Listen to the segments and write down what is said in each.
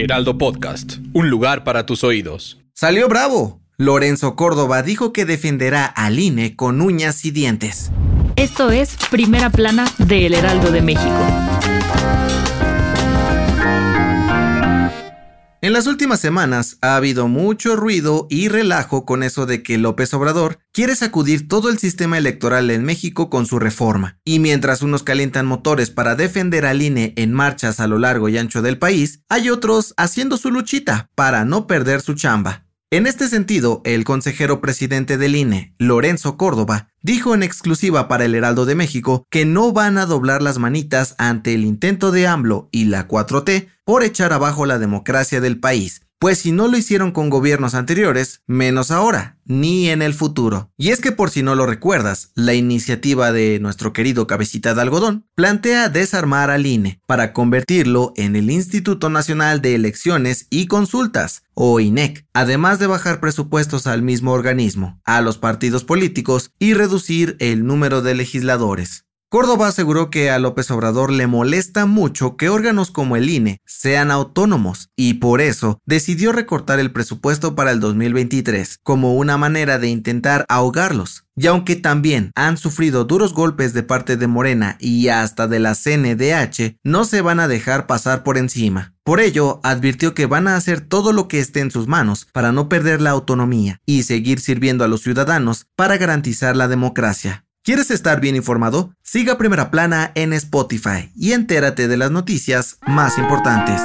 Heraldo Podcast, un lugar para tus oídos. Salió bravo. Lorenzo Córdoba dijo que defenderá al INE con uñas y dientes. Esto es Primera Plana de El Heraldo de México. En las últimas semanas ha habido mucho ruido y relajo con eso de que López Obrador quiere sacudir todo el sistema electoral en México con su reforma. Y mientras unos calientan motores para defender al INE en marchas a lo largo y ancho del país, hay otros haciendo su luchita para no perder su chamba. En este sentido, el consejero presidente del INE, Lorenzo Córdoba, dijo en exclusiva para el Heraldo de México que no van a doblar las manitas ante el intento de AMLO y la 4T por echar abajo la democracia del país, pues si no lo hicieron con gobiernos anteriores, menos ahora, ni en el futuro. Y es que por si no lo recuerdas, la iniciativa de nuestro querido cabecita de algodón plantea desarmar al INE para convertirlo en el Instituto Nacional de Elecciones y Consultas, o INEC, además de bajar presupuestos al mismo organismo, a los partidos políticos y reducir el número de legisladores. Córdoba aseguró que a López Obrador le molesta mucho que órganos como el INE sean autónomos y por eso decidió recortar el presupuesto para el 2023 como una manera de intentar ahogarlos. Y aunque también han sufrido duros golpes de parte de Morena y hasta de la CNDH, no se van a dejar pasar por encima. Por ello, advirtió que van a hacer todo lo que esté en sus manos para no perder la autonomía y seguir sirviendo a los ciudadanos para garantizar la democracia. ¿Quieres estar bien informado? Siga Primera Plana en Spotify y entérate de las noticias más importantes.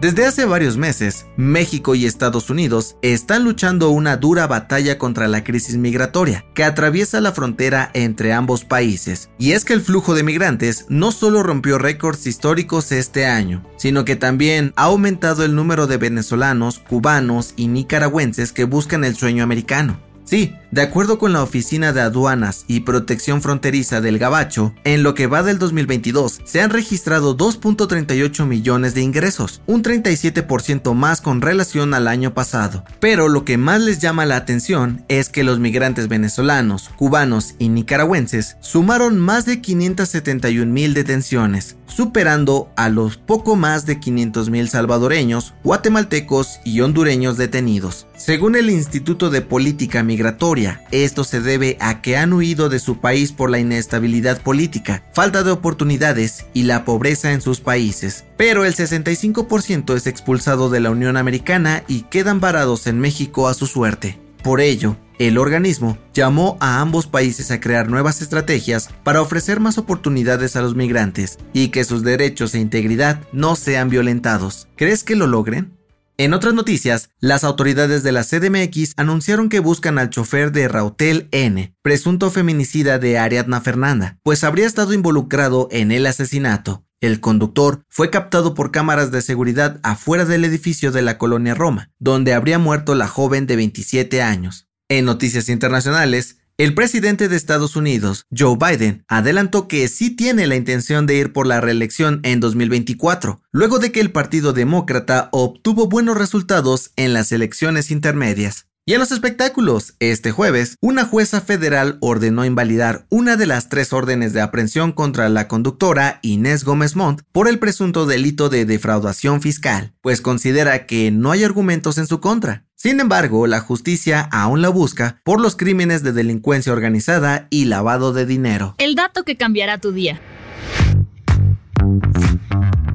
Desde hace varios meses, México y Estados Unidos están luchando una dura batalla contra la crisis migratoria que atraviesa la frontera entre ambos países. Y es que el flujo de migrantes no solo rompió récords históricos este año, sino que también ha aumentado el número de venezolanos, cubanos y nicaragüenses que buscan el sueño americano. Sí, de acuerdo con la Oficina de Aduanas y Protección Fronteriza del Gabacho, en lo que va del 2022 se han registrado 2.38 millones de ingresos, un 37% más con relación al año pasado. Pero lo que más les llama la atención es que los migrantes venezolanos, cubanos y nicaragüenses sumaron más de 571 mil detenciones, superando a los poco más de 500 mil salvadoreños, guatemaltecos y hondureños detenidos. Según el Instituto de Política Migratoria, esto se debe a que han huido de su país por la inestabilidad política, falta de oportunidades y la pobreza en sus países. Pero el 65% es expulsado de la Unión Americana y quedan varados en México a su suerte. Por ello, el organismo llamó a ambos países a crear nuevas estrategias para ofrecer más oportunidades a los migrantes y que sus derechos e integridad no sean violentados. ¿Crees que lo logren? En otras noticias, las autoridades de la CDMX anunciaron que buscan al chofer de Rautel N, presunto feminicida de Ariadna Fernanda, pues habría estado involucrado en el asesinato. El conductor fue captado por cámaras de seguridad afuera del edificio de la colonia Roma, donde habría muerto la joven de 27 años. En noticias internacionales, el presidente de Estados Unidos, Joe Biden, adelantó que sí tiene la intención de ir por la reelección en 2024, luego de que el Partido Demócrata obtuvo buenos resultados en las elecciones intermedias. Y en los espectáculos, este jueves, una jueza federal ordenó invalidar una de las tres órdenes de aprehensión contra la conductora Inés Gómez Montt por el presunto delito de defraudación fiscal, pues considera que no hay argumentos en su contra. Sin embargo, la justicia aún la busca por los crímenes de delincuencia organizada y lavado de dinero. El dato que cambiará tu día.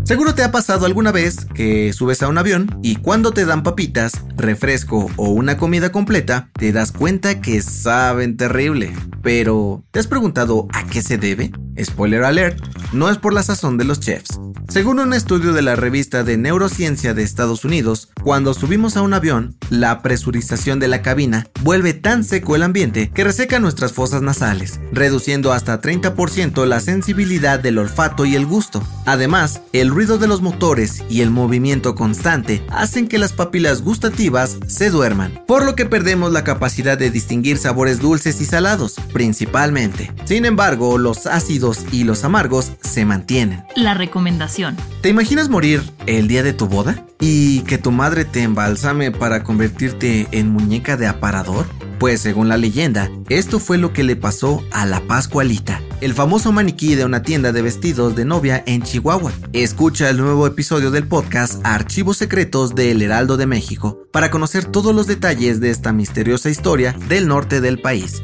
Seguro te ha pasado alguna vez que subes a un avión y cuando te dan papitas, refresco o una comida completa, te das cuenta que saben terrible. Pero, ¿te has preguntado a qué se debe? Spoiler alert, no es por la sazón de los chefs. Según un estudio de la revista de neurociencia de Estados Unidos, Cuando subimos a un avión, la presurización de la cabina vuelve tan seco el ambiente que reseca nuestras fosas nasales, reduciendo hasta 30% la sensibilidad del olfato y el gusto. Además, el ruido de los motores y el movimiento constante hacen que las papilas gustativas se duerman, por lo que perdemos la capacidad de distinguir sabores dulces y salados, principalmente. Sin embargo, los ácidos y los amargos se mantienen. La recomendación. ¿Te imaginas morir el día de tu boda? ¿Y que tu madre te embalsame para convertirte en muñeca de aparador? Pues según la leyenda, esto fue lo que le pasó a la Pascualita, el famoso maniquí de una tienda de vestidos de novia en Chihuahua. Escucha el nuevo episodio del podcast Archivos Secretos de El Heraldo de México para conocer todos los detalles de esta misteriosa historia del norte del país.